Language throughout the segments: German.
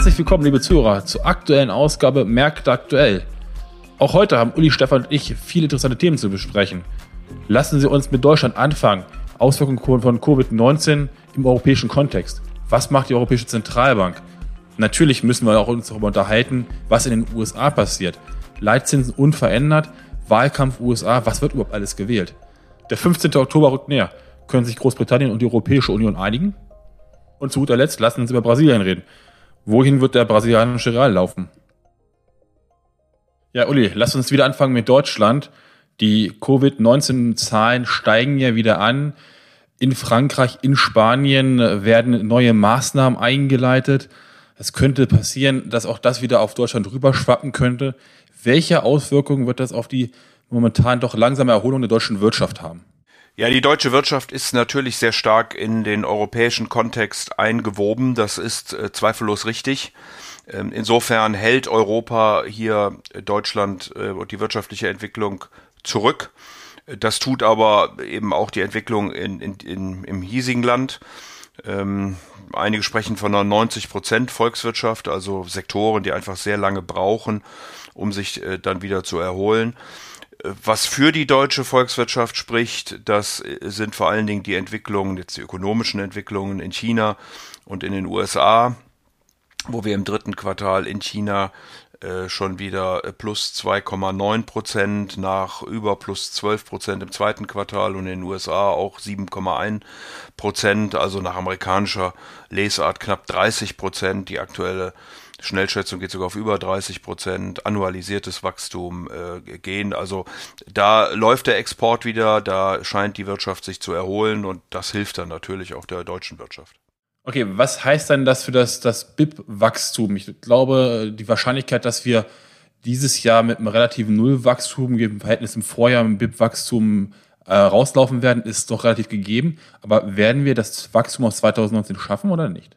Herzlich willkommen, liebe Zuhörer, zur aktuellen Ausgabe Märkte aktuell. Auch heute haben Uli, Stefan und ich viele interessante Themen zu besprechen. Lassen Sie uns mit Deutschland anfangen. Auswirkungen von Covid-19 im europäischen Kontext. Was macht die Europäische Zentralbank? Natürlich müssen wir auch uns darüber unterhalten, was in den USA passiert. Leitzinsen unverändert, Wahlkampf USA, was wird überhaupt alles gewählt? Der 15. Oktober rückt näher. Können sich Großbritannien und die Europäische Union einigen? Und zu guter Letzt lassen uns über Brasilien reden. Wohin wird der brasilianische Real laufen? Ja, Uli, lass uns wieder anfangen mit Deutschland. Die Covid-19-Zahlen steigen ja wieder an. In Frankreich, in Spanien werden neue Maßnahmen eingeleitet. Es könnte passieren, dass auch das wieder auf Deutschland rüberschwappen könnte. Welche Auswirkungen wird das auf die momentan doch langsame Erholung der deutschen Wirtschaft haben? Ja, die deutsche Wirtschaft ist natürlich sehr stark in den europäischen Kontext eingewoben. Das ist äh, zweifellos richtig. Ähm, insofern hält Europa hier Deutschland äh, und die wirtschaftliche Entwicklung zurück. Das tut aber eben auch die Entwicklung in, in, in, im hiesigen Land. Ähm, einige sprechen von einer 90 Prozent Volkswirtschaft, also Sektoren, die einfach sehr lange brauchen, um sich äh, dann wieder zu erholen. Was für die deutsche Volkswirtschaft spricht, das sind vor allen Dingen die Entwicklungen, jetzt die ökonomischen Entwicklungen in China und in den USA, wo wir im dritten Quartal in China äh, schon wieder plus 2,9 Prozent nach über plus 12 Prozent im zweiten Quartal und in den USA auch 7,1 Prozent, also nach amerikanischer Lesart knapp 30 Prozent. Die aktuelle Schnellschätzung geht sogar auf über 30 Prozent, annualisiertes Wachstum äh, gehen. Also da läuft der Export wieder, da scheint die Wirtschaft sich zu erholen und das hilft dann natürlich auch der deutschen Wirtschaft. Okay, was heißt dann das für das, das BIP-Wachstum? Ich glaube, die Wahrscheinlichkeit, dass wir dieses Jahr mit einem relativen Nullwachstum im Verhältnis im Vorjahr mit BIP-Wachstum äh, rauslaufen werden, ist doch relativ gegeben. Aber werden wir das Wachstum aus 2019 schaffen oder nicht?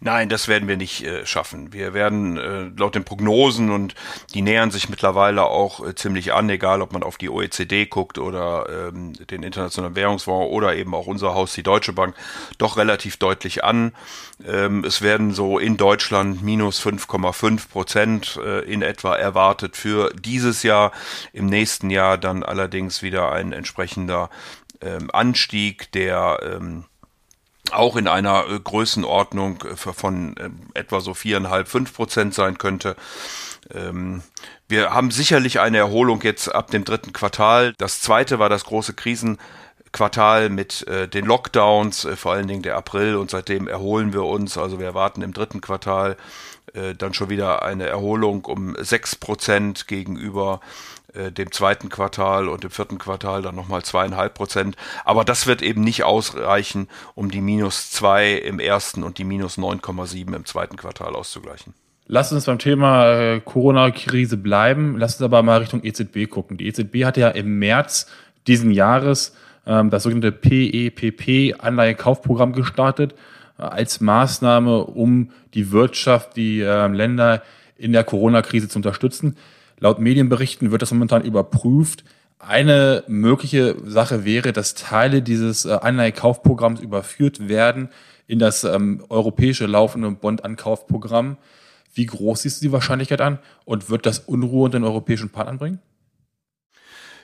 Nein, das werden wir nicht äh, schaffen. Wir werden äh, laut den Prognosen und die nähern sich mittlerweile auch äh, ziemlich an, egal ob man auf die OECD guckt oder ähm, den Internationalen Währungsfonds oder eben auch unser Haus, die Deutsche Bank, doch relativ deutlich an. Ähm, es werden so in Deutschland minus 5,5 Prozent äh, in etwa erwartet für dieses Jahr. Im nächsten Jahr dann allerdings wieder ein entsprechender ähm, Anstieg der ähm, auch in einer äh, Größenordnung äh, von äh, etwa so viereinhalb, fünf Prozent sein könnte. Ähm, wir haben sicherlich eine Erholung jetzt ab dem dritten Quartal. Das zweite war das große Krisenquartal mit den Lockdowns, vor allen Dingen der April und seitdem erholen wir uns. Also wir erwarten im dritten Quartal dann schon wieder eine Erholung um sechs Prozent gegenüber äh, dem zweiten Quartal und im vierten Quartal dann nochmal zweieinhalb Prozent. Aber das wird eben nicht ausreichen, um die minus zwei im ersten und die minus 9,7 im zweiten Quartal auszugleichen. Lass uns beim Thema äh, Corona-Krise bleiben. Lass uns aber mal Richtung EZB gucken. Die EZB hatte ja im März diesen Jahres ähm, das sogenannte PEPP-Anleihekaufprogramm gestartet äh, als Maßnahme, um die Wirtschaft, die äh, Länder in der Corona-Krise zu unterstützen. Laut Medienberichten wird das momentan überprüft. Eine mögliche Sache wäre, dass Teile dieses äh, Anleihekaufprogramms überführt werden in das ähm, europäische laufende Bondankaufprogramm. Wie groß du die Wahrscheinlichkeit an und wird das Unruhe unter den europäischen Partnern bringen?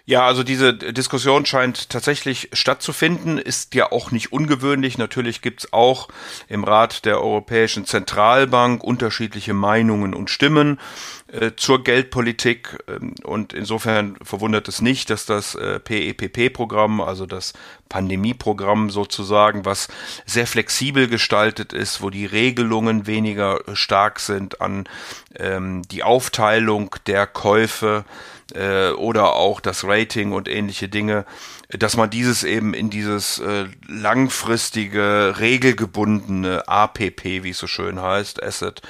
Ja, also diese Diskussion scheint tatsächlich stattzufinden, ist ja auch nicht ungewöhnlich. Natürlich gibt's auch im Rat der Europäischen Zentralbank unterschiedliche Meinungen und Stimmen äh, zur Geldpolitik. Ähm, und insofern verwundert es nicht, dass das äh, PEPP-Programm, also das Pandemieprogramm sozusagen, was sehr flexibel gestaltet ist, wo die Regelungen weniger stark sind an ähm, die Aufteilung der Käufe, äh, oder auch das Rating und ähnliche Dinge, dass man dieses eben in dieses äh, langfristige, regelgebundene APP, wie es so schön heißt, Asset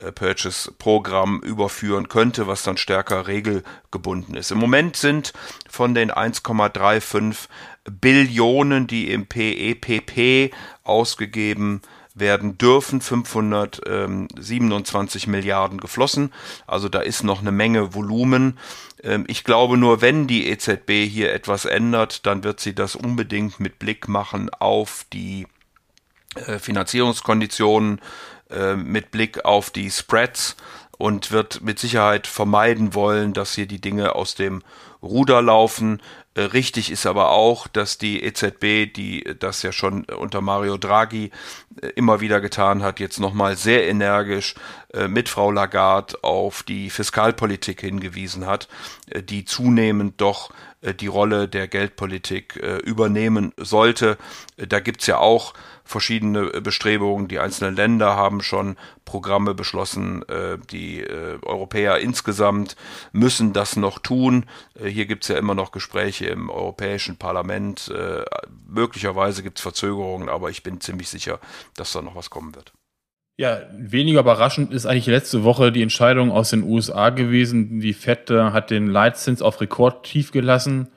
äh, Purchase Programm überführen könnte, was dann stärker regelgebunden ist. Im Moment sind von den 1,35 Billionen, die im PEPP ausgegeben werden dürfen 527 Milliarden geflossen. Also da ist noch eine Menge Volumen. Ähm, ich glaube nur, wenn die EZB hier etwas ändert, dann wird sie das unbedingt mit Blick machen auf die äh, Finanzierungskonditionen äh, mit Blick auf die Spreads und wird mit Sicherheit vermeiden wollen, dass hier die Dinge aus dem Ruder laufen. Äh, richtig ist aber auch, dass die EZB, die das ja schon unter Mario Draghi äh, immer wieder getan hat, jetzt nochmal sehr energisch äh, mit Frau Lagarde auf die Fiskalpolitik hingewiesen hat, die zunehmend doch die Rolle der Geldpolitik übernehmen sollte. Da gibt's ja auch verschiedene äh, Bestrebungen. Die einzelnen Länder haben schon Programme beschlossen. Äh, die äh, Europäer insgesamt müssen das noch tun. Hier gibt es ja immer noch Gespräche im Europäischen Parlament. Möglicherweise gibt es Verzögerungen, aber ich bin ziemlich sicher, dass da noch was kommen wird. Ja, weniger überraschend ist eigentlich letzte Woche die Entscheidung aus den USA gewesen. Die FED hat den Leitzins auf Rekordtief gelassen.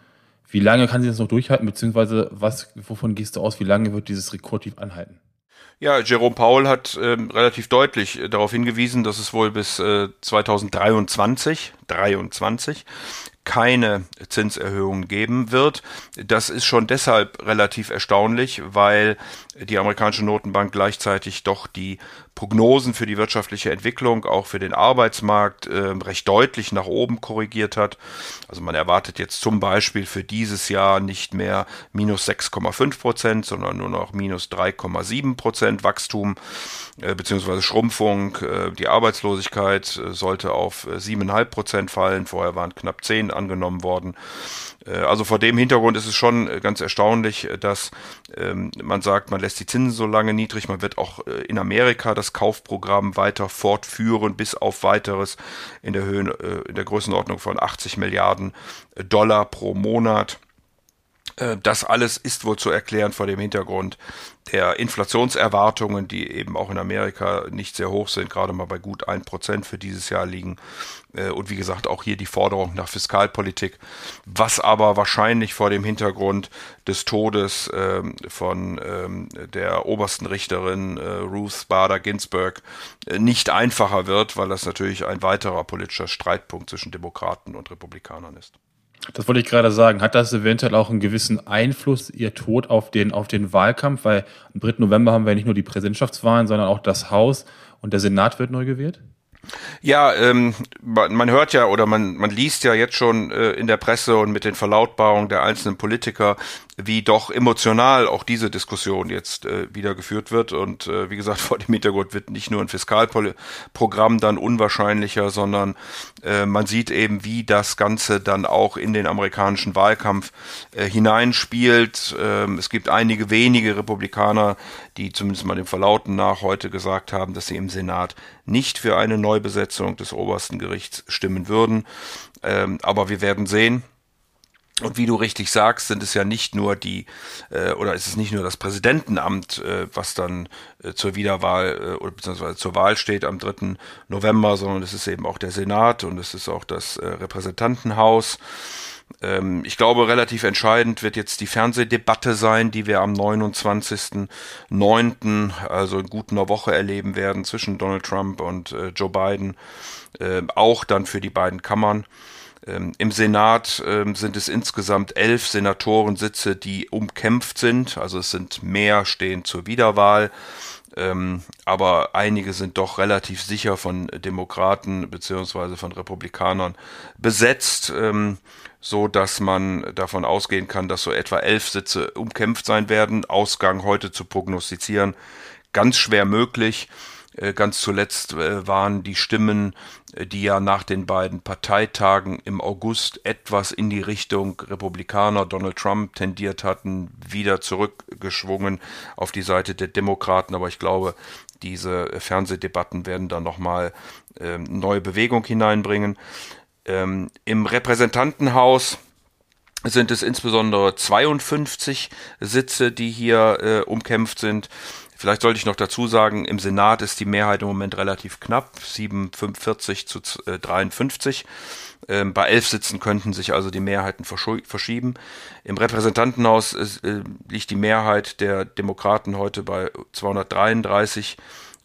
Wie lange kann sie das noch durchhalten, beziehungsweise was, wovon gehst du aus, wie lange wird dieses Rekordtief anhalten? Ja, Jerome Powell hat ähm, relativ deutlich äh, darauf hingewiesen, dass es wohl bis äh, 2023, 23 keine Zinserhöhung geben wird. Das ist schon deshalb relativ erstaunlich, weil die amerikanische Notenbank gleichzeitig doch die Prognosen für die wirtschaftliche Entwicklung, auch für den Arbeitsmarkt, äh, recht deutlich nach oben korrigiert hat. Also man erwartet jetzt zum Beispiel für dieses Jahr nicht mehr minus 6,5 Prozent, sondern nur noch minus 3,7 Prozent Wachstum äh, beziehungsweise Schrumpfung. Äh, die Arbeitslosigkeit äh, sollte auf 7,5 Prozent fallen. Vorher waren knapp 10 angenommen worden. Äh, also vor dem Hintergrund ist es schon äh, ganz erstaunlich, äh, dass ähm, man sagt, man lässt die Zinsen so lange niedrig. Man wird auch in Amerika das Kaufprogramm weiter fortführen, bis auf weiteres in der Höhe, in der Größenordnung von 80 Milliarden Dollar pro Monat. Das alles ist wohl zu erklären vor dem Hintergrund der Inflationserwartungen, die eben auch in Amerika nicht sehr hoch sind, gerade mal bei gut ein Prozent für dieses Jahr liegen. Äh, und wie gesagt, auch hier die Forderung nach Fiskalpolitik, was aber wahrscheinlich vor dem Hintergrund des Todes ähm, von ähm, der obersten Richterin äh, Ruth Bader Ginsburg äh, nicht einfacher wird, weil das natürlich ein weiterer politischer Streitpunkt zwischen Demokraten und Republikanern ist. Das wollte ich gerade sagen. Hat das eventuell auch einen gewissen Einfluss, ihr Tod, auf den, auf den Wahlkampf? Weil am 3. November haben wir nicht nur die Präsidentschaftswahlen, sondern auch das Haus und der Senat wird neu gewählt? Ja, ähm, man, hört ja oder man, man liest ja jetzt schon äh, in der Presse und mit den Verlautbarungen der einzelnen Politiker, wie doch emotional auch diese Diskussion jetzt äh, wieder geführt wird. Und äh, wie gesagt, vor dem Hintergrund wird nicht nur ein Fiskalprogramm dann unwahrscheinlicher, sondern äh, man sieht eben, wie das Ganze dann auch in den amerikanischen Wahlkampf äh, hineinspielt. Ähm, es gibt einige wenige Republikaner, die zumindest mal dem Verlauten nach heute gesagt haben, dass sie im Senat nicht für eine Neubesetzung des obersten Gerichts stimmen würden. Ähm, aber wir werden sehen. Und wie du richtig sagst, sind es ja nicht nur die, äh, oder ist es nicht nur das Präsidentenamt, äh, was dann äh, zur Wiederwahl äh, oder beziehungsweise zur Wahl steht am 3. November, sondern es ist eben auch der Senat und es ist auch das äh, Repräsentantenhaus. Ähm, ich glaube, relativ entscheidend wird jetzt die Fernsehdebatte sein, die wir am 29.09., also in gut einer Woche erleben werden zwischen Donald Trump und äh, Joe Biden, äh, auch dann für die beiden Kammern. Ähm, Im Senat ähm, sind es insgesamt elf Senatorensitze, die umkämpft sind. Also es sind mehr stehen zur Wiederwahl. Ähm, aber einige sind doch relativ sicher von Demokraten beziehungsweise von Republikanern besetzt, ähm, so dass man davon ausgehen kann, dass so etwa elf Sitze umkämpft sein werden. Ausgang heute zu prognostizieren, ganz schwer möglich. Äh, ganz zuletzt äh, waren die Stimmen, äh, die ja nach den beiden Parteitagen im August etwas in die Richtung Republikaner Donald Trump tendiert hatten, wieder zurückgeschwungen auf die Seite der Demokraten. Aber ich glaube, diese Fernsehdebatten werden da nochmal ähm, neue Bewegung hineinbringen. Ähm, Im Repräsentantenhaus sind es insbesondere 52 Sitze, die hier äh, umkämpft sind. Vielleicht sollte ich noch dazu sagen, im Senat ist die Mehrheit im Moment relativ knapp, 47 zu 53. Äh, ähm, bei elf Sitzen könnten sich also die Mehrheiten verschieben. Im Repräsentantenhaus äh, liegt die Mehrheit der Demokraten heute bei 233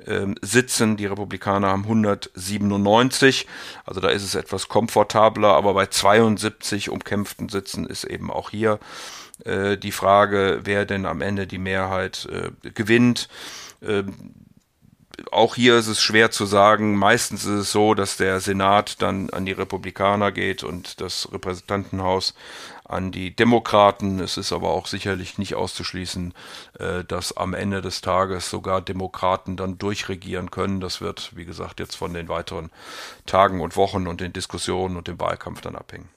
ähm, Sitzen. Die Republikaner haben 197. Also da ist es etwas komfortabler, aber bei 72 umkämpften Sitzen ist eben auch hier äh, die Frage, wer denn am Ende die Mehrheit äh, gewinnt. Ähm, auch hier ist es schwer zu sagen. Meistens ist es so, dass der Senat dann an die Republikaner geht und das Repräsentantenhaus an die Demokraten. Es ist aber auch sicherlich nicht auszuschließen, äh, dass am Ende des Tages sogar Demokraten dann durchregieren können. Das wird, wie gesagt, jetzt von den weiteren Tagen und Wochen und den Diskussionen und dem Wahlkampf dann abhängen.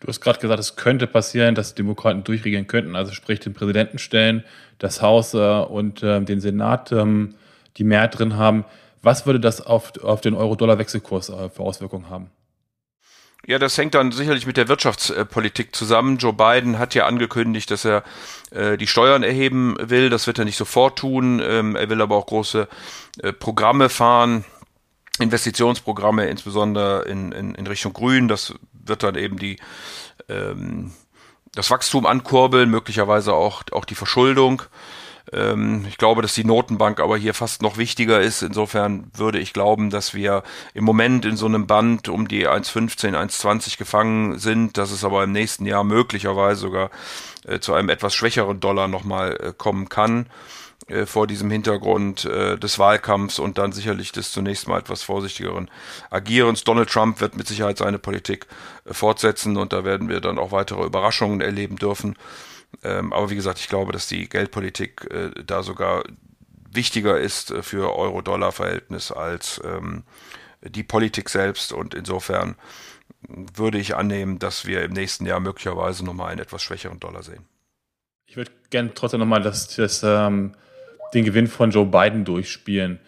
Du hast gerade gesagt, es könnte passieren, dass Demokraten durchregieren könnten, also sprich den Präsidenten stellen, das Haus äh, und äh, den Senat ähm, die Mehrheit drin haben. Was würde das auf, auf den Euro-Dollar-Wechselkurs äh, für Auswirkungen haben? Ja, das hängt dann sicherlich mit der Wirtschaftspolitik zusammen. Joe Biden hat ja angekündigt, dass er äh, die Steuern erheben will. Das wird er nicht sofort tun. Ähm, er will aber auch große äh, Programme fahren, Investitionsprogramme, insbesondere in, in, in Richtung Grün. Das wird dann eben die ähm, das Wachstum ankurbeln, möglicherweise auch, auch die Verschuldung. Ähm, ich glaube, dass die Notenbank aber hier fast noch wichtiger ist. Insofern würde ich glauben, dass wir im Moment in so einem Band um die 1,15, 1,20 gefangen sind, dass es aber im nächsten Jahr möglicherweise sogar äh, zu einem etwas schwächeren Dollar nochmal äh, kommen kann äh, vor diesem Hintergrund äh, des Wahlkampfs und dann sicherlich des zunächst mal etwas vorsichtigeren Agierens. Donald Trump wird mit Sicherheit seine Politik äh, fortsetzen und da werden wir dann auch weitere Überraschungen erleben dürfen. Ähm, aber wie gesagt, ich glaube, dass die Geldpolitik äh, da sogar wichtiger ist äh, für Euro-Dollar-Verhältnis als ähm, die Politik selbst. Und insofern würde ich annehmen, dass wir im nächsten Jahr möglicherweise nochmal einen etwas schwächeren Dollar sehen. Ich würde gerne trotzdem nochmal das, das, ähm, den Gewinn von Joe Biden durchspielen.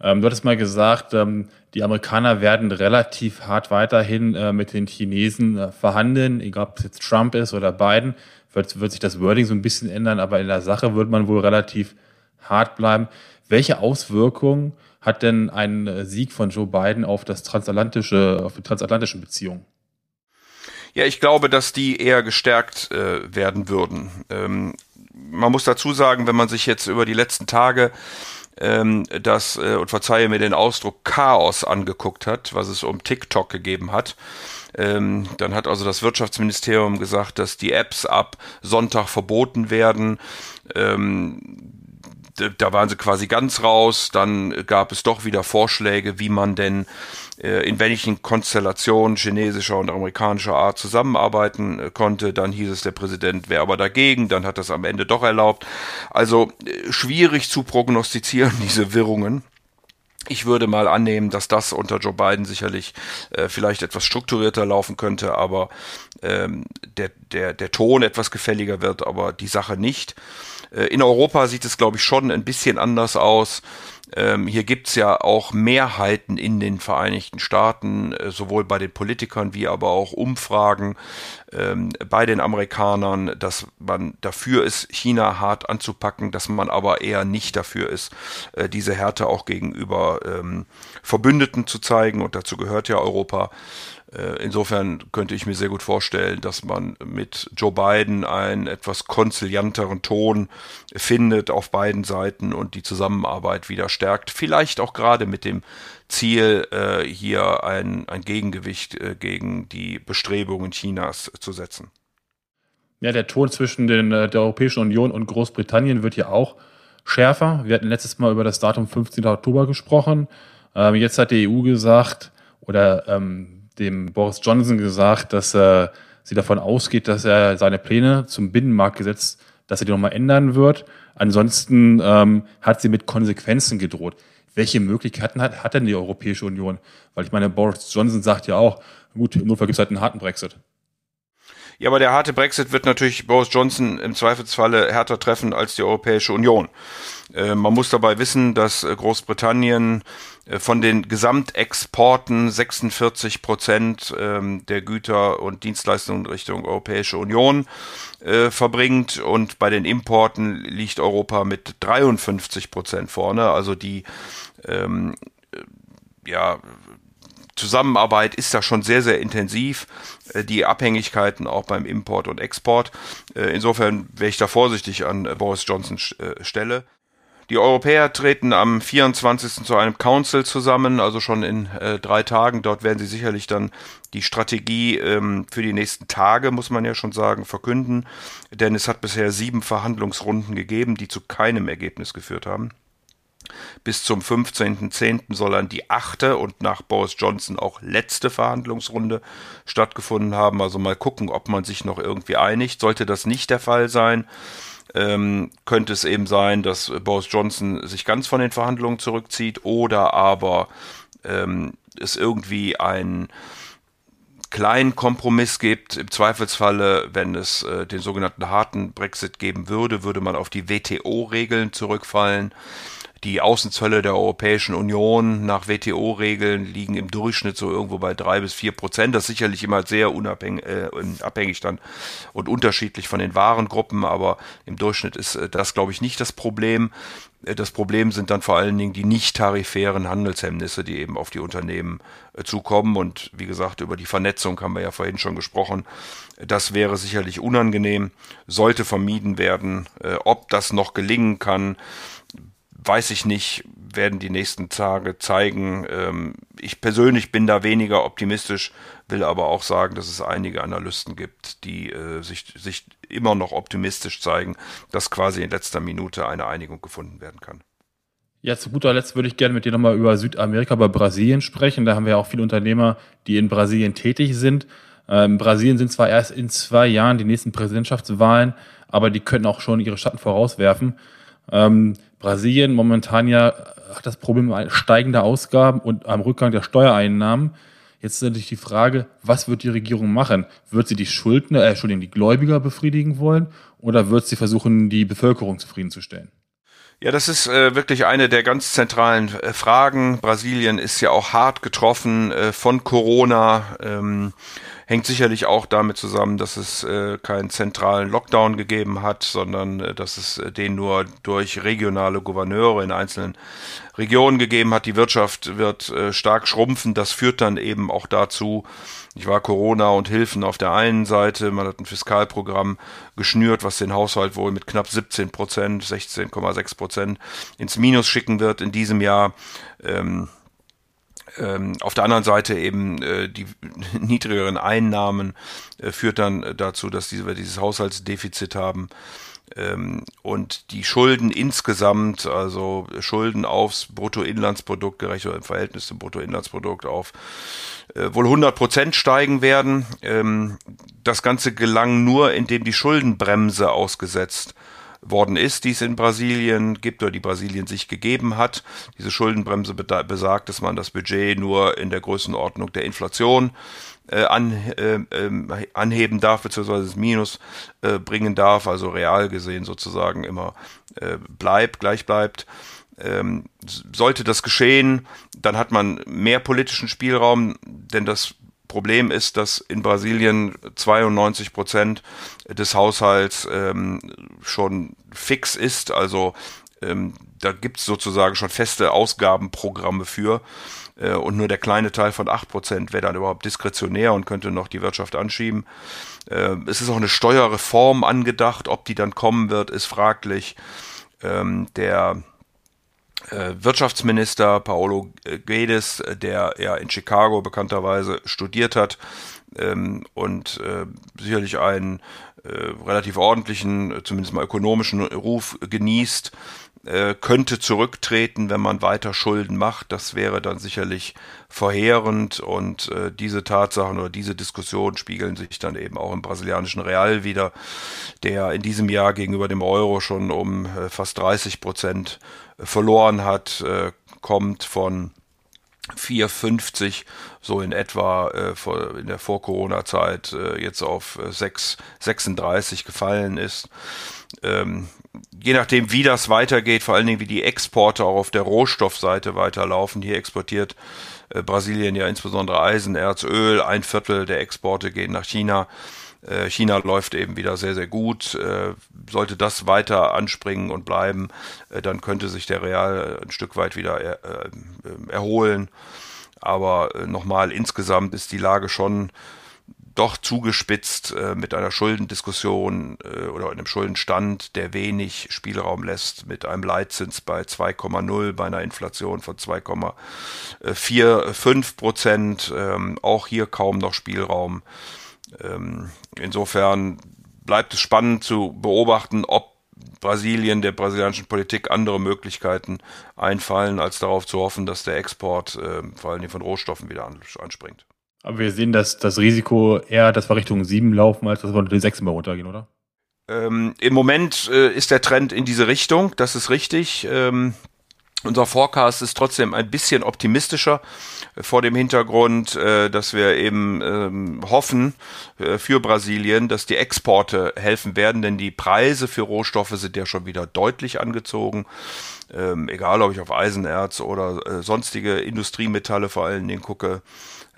Ähm, du hattest mal gesagt, ähm, die Amerikaner werden relativ hart weiterhin äh, mit den Chinesen äh, verhandeln, egal ob es jetzt Trump ist oder Biden wird, wird sich das Wording so ein bisschen ändern, aber in der Sache wird man wohl relativ hart bleiben. Welche Auswirkungen hat denn ein Sieg von Joe Biden auf das transatlantische, auf die transatlantischen Beziehungen? Ja, ich glaube, dass die eher gestärkt äh, werden würden. Ähm, man muss dazu sagen, wenn man sich jetzt über die letzten Tage ähm, das, äh, und verzeihe mir den Ausdruck, Chaos angeguckt hat, was es um TikTok gegeben hat, ähm, dann hat also das Wirtschaftsministerium gesagt, dass die Apps ab Sonntag verboten werden. Ähm, da waren sie quasi ganz raus. Dann gab es doch wieder Vorschläge, wie man denn äh, in welchen Konstellationen chinesischer und amerikanischer Art zusammenarbeiten äh, konnte. Dann hieß es, der Präsident wäre aber dagegen. Dann hat das am Ende doch erlaubt. Also äh, schwierig zu prognostizieren, diese Wirrungen. Ich würde mal annehmen, dass das unter Joe Biden sicherlich äh, vielleicht etwas strukturierter laufen könnte, aber ähm, der, der, der Ton etwas gefälliger wird, aber die Sache nicht. Äh, in Europa sieht es, glaube ich, schon ein bisschen anders aus. Ähm, hier gibt's ja auch Mehrheiten in den Vereinigten Staaten, äh, sowohl bei den Politikern wie aber auch Umfragen ähm, bei den Amerikanern, dass man dafür ist, China hart anzupacken, dass man aber eher nicht dafür ist, äh, diese Härte auch gegenüber ähm, Verbündeten zu zeigen. Und dazu gehört ja Europa. Äh, insofern könnte ich mir sehr gut vorstellen, dass man mit Joe Biden einen etwas konzilianteren Ton findet auf beiden Seiten und die Zusammenarbeit wieder stärkt. Vielleicht auch gerade mit dem Ziel, äh, hier ein, ein Gegengewicht äh, gegen die Bestrebungen Chinas zu setzen. Ja, der Ton zwischen den, der Europäischen Union und Großbritannien wird ja auch schärfer. Wir hatten letztes Mal über das Datum 15. Oktober gesprochen. Ähm, jetzt hat die EU gesagt, oder ähm, dem Boris Johnson gesagt, dass äh, sie davon ausgeht, dass er seine Pläne zum Binnenmarktgesetz, dass er die nochmal ändern wird. Ansonsten ähm, hat sie mit Konsequenzen gedroht. Welche Möglichkeiten hat, hat denn die Europäische Union? Weil ich meine, Boris Johnson sagt ja auch, gut, im Notfall gibt es halt einen harten Brexit. Ja, aber der harte Brexit wird natürlich Boris Johnson im Zweifelsfalle härter treffen als die Europäische Union. Äh, man muss dabei wissen, dass äh, Großbritannien äh, von den Gesamtexporten 46 Prozent ähm, der Güter und Dienstleistungen Richtung Europäische Union verbringt und bei den Importen liegt Europa mit 53 Prozent vorne. Also die ähm, ja, Zusammenarbeit ist da schon sehr, sehr intensiv. Äh, die Abhängigkeiten auch beim Import und Export. Äh, insofern wäre ich da vorsichtig an äh, Boris Johnson Stelle. Die Europäer treten am 24. zu einem Council zusammen, also schon in äh, drei Tagen. Dort werden sie sicherlich dann die Strategie ähm, für die nächsten Tage, muss man ja schon sagen, verkünden. Denn es hat bisher sieben Verhandlungsrunden gegeben, die zu keinem Ergebnis geführt haben. Bis zum 15.10. soll dann die achte und nach Boris Johnson auch letzte Verhandlungsrunde stattgefunden haben. Also mal gucken, ob man sich noch irgendwie einigt. Sollte das nicht der Fall sein, ähm, könnte es eben sein, dass Boris Johnson sich ganz von den Verhandlungen zurückzieht oder aber ähm, es irgendwie ein kleinen Kompromiss gibt. Im Zweifelsfalle, wenn es äh, den sogenannten harten Brexit geben würde, würde man auf die WTO-Regeln zurückfallen. Die Außenzölle der Europäischen Union nach WTO-Regeln liegen im Durchschnitt so irgendwo bei drei bis vier Prozent. Das ist sicherlich immer sehr unabhängig äh, abhängig dann und unterschiedlich von den Warengruppen, aber im Durchschnitt ist äh, das, glaube ich, nicht das Problem. Äh, das Problem sind dann vor allen Dingen die nicht tarifären Handelshemmnisse, die eben auf die Unternehmen äh, zukommen. Und wie gesagt, über die Vernetzung haben wir ja vorhin schon gesprochen. Das wäre sicherlich unangenehm, sollte vermieden werden. Ob das noch gelingen kann, weiß ich nicht, werden die nächsten Tage zeigen. Ähm, ich persönlich bin da weniger optimistisch, will aber auch sagen, dass es einige Analysten gibt, die äh, sich, sich immer noch optimistisch zeigen, dass quasi in letzter Minute eine Einigung gefunden werden kann. Ja, zu guter Letzt würde ich gerne mit dir nochmal über Südamerika, über Brasilien sprechen. Da haben wir ja auch viele Unternehmer, die in Brasilien tätig sind. Ähm, Brasilien sind zwar erst in zwei Jahren die nächsten Präsidentschaftswahlen, aber die können auch schon ihre Schatten vorauswerfen. Ähm, Brasilien momentan ja hat das Problem steigender Ausgaben und am Rückgang der Steuereinnahmen. Jetzt ist natürlich die Frage, was wird die Regierung machen? Wird sie die Schuldner, äh, Entschuldigung, die Gläubiger befriedigen wollen oder wird sie versuchen, die Bevölkerung zufriedenzustellen? Ja, das ist äh, wirklich eine der ganz zentralen äh, Fragen. Brasilien ist ja auch hart getroffen äh, von Corona. Ähm, Hängt sicherlich auch damit zusammen, dass es äh, keinen zentralen Lockdown gegeben hat, sondern äh, dass es äh, den nur durch regionale Gouverneure in einzelnen Regionen gegeben hat. Die Wirtschaft wird äh, stark schrumpfen. Das führt dann eben auch dazu, ich war Corona und Hilfen auf der einen Seite. Man hat ein Fiskalprogramm geschnürt, was den Haushalt wohl mit knapp 17 Prozent, 16,6 Prozent ins Minus schicken wird in diesem Jahr. Ähm, ähm, auf der anderen Seite eben äh, die niedrigeren Einnahmen äh, führt dann dazu, dass diese, wir dieses Haushaltsdefizit haben. Ähm, und die Schulden insgesamt, also Schulden aufs Bruttoinlandsprodukt gerechnet oder im Verhältnis zum Bruttoinlandsprodukt auf äh, wohl 100 Prozent steigen werden. Ähm, das Ganze gelang nur, indem die Schuldenbremse ausgesetzt worden ist, die es in Brasilien gibt oder die Brasilien sich gegeben hat. Diese Schuldenbremse besagt, dass man das Budget nur in der Größenordnung der Inflation äh, an, äh, äh, anheben darf, beziehungsweise das Minus äh, bringen darf, also real gesehen sozusagen immer äh, bleibt, gleich bleibt. Ähm, sollte das geschehen, dann hat man mehr politischen Spielraum, denn das Problem ist, dass in Brasilien 92 Prozent des Haushalts ähm, schon fix ist. Also ähm, da gibt es sozusagen schon feste Ausgabenprogramme für. Äh, und nur der kleine Teil von 8 Prozent wäre dann überhaupt diskretionär und könnte noch die Wirtschaft anschieben. Äh, es ist auch eine Steuerreform angedacht. Ob die dann kommen wird, ist fraglich. Ähm, der Wirtschaftsminister Paolo Guedes, der ja in Chicago bekannterweise studiert hat ähm, und äh, sicherlich einen äh, relativ ordentlichen, zumindest mal ökonomischen Ruf genießt, äh, könnte zurücktreten, wenn man weiter Schulden macht. Das wäre dann sicherlich verheerend und äh, diese Tatsachen oder diese Diskussionen spiegeln sich dann eben auch im brasilianischen Real wieder, der in diesem Jahr gegenüber dem Euro schon um äh, fast 30 Prozent verloren hat, äh, kommt von 4,50 so in etwa äh, in der Vor-Corona-Zeit äh, jetzt auf äh, 6,36 gefallen ist. Ähm, je nachdem, wie das weitergeht, vor allen Dingen wie die Exporte auch auf der Rohstoffseite weiterlaufen. Hier exportiert äh, Brasilien ja insbesondere Eisen, Erz, Öl. Ein Viertel der Exporte gehen nach China. Äh, China läuft eben wieder sehr, sehr gut. Äh, sollte das weiter anspringen und bleiben, äh, dann könnte sich der Real ein Stück weit wieder er, erholen. Aber nochmal, insgesamt ist die Lage schon doch zugespitzt mit einer Schuldendiskussion oder einem Schuldenstand, der wenig Spielraum lässt, mit einem Leitzins bei 2,0, bei einer Inflation von 2,45 Prozent. Ähm, auch hier kaum noch Spielraum. Ähm, insofern bleibt es spannend zu beobachten, ob Brasilien, der brasilianischen Politik andere Möglichkeiten einfallen, als darauf zu hoffen, dass der Export äh, vor allem von Rohstoffen wieder anspringt. Aber wir sehen, dass das Risiko eher, dass wir Richtung 7 laufen, als dass wir unter die 6 immer runtergehen, oder? Ähm, Im Moment äh, ist der Trend in diese Richtung, das ist richtig. Ähm, unser Forecast ist trotzdem ein bisschen optimistischer äh, vor dem Hintergrund, äh, dass wir eben ähm, hoffen äh, für Brasilien, dass die Exporte helfen werden, denn die Preise für Rohstoffe sind ja schon wieder deutlich angezogen. Ähm, egal, ob ich auf Eisenerz oder sonstige Industriemetalle vor allen Dingen gucke.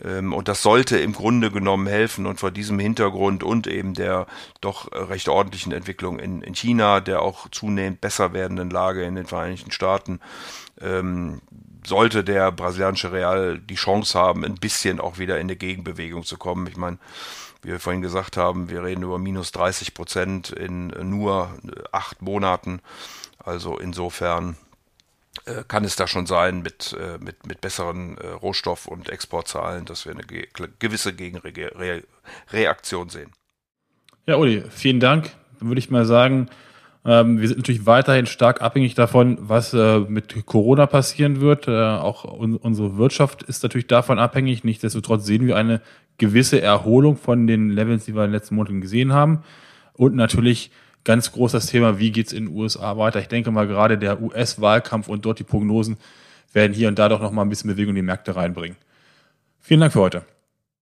Ähm, und das sollte im Grunde genommen helfen. Und vor diesem Hintergrund und eben der doch recht ordentlichen Entwicklung in, in China, der auch zunehmend besser werdenden Lage in den Vereinigten Staaten, ähm, sollte der brasilianische Real die Chance haben, ein bisschen auch wieder in eine Gegenbewegung zu kommen. Ich meine, wie wir vorhin gesagt haben, wir reden über minus 30 Prozent in nur acht Monaten. Also insofern äh, kann es da schon sein mit, äh, mit, mit besseren äh, Rohstoff- und Exportzahlen, dass wir eine ge gewisse Gegenreaktion sehen. Ja, Uli, vielen Dank. Dann würde ich mal sagen, ähm, wir sind natürlich weiterhin stark abhängig davon, was äh, mit Corona passieren wird. Äh, auch un unsere Wirtschaft ist natürlich davon abhängig. Nichtsdestotrotz sehen wir eine gewisse Erholung von den Levels, die wir in den letzten Monaten gesehen haben. Und natürlich ganz groß das Thema, wie geht es in den USA weiter. Ich denke mal, gerade der US-Wahlkampf und dort die Prognosen werden hier und da doch noch mal ein bisschen Bewegung in die Märkte reinbringen. Vielen Dank für heute.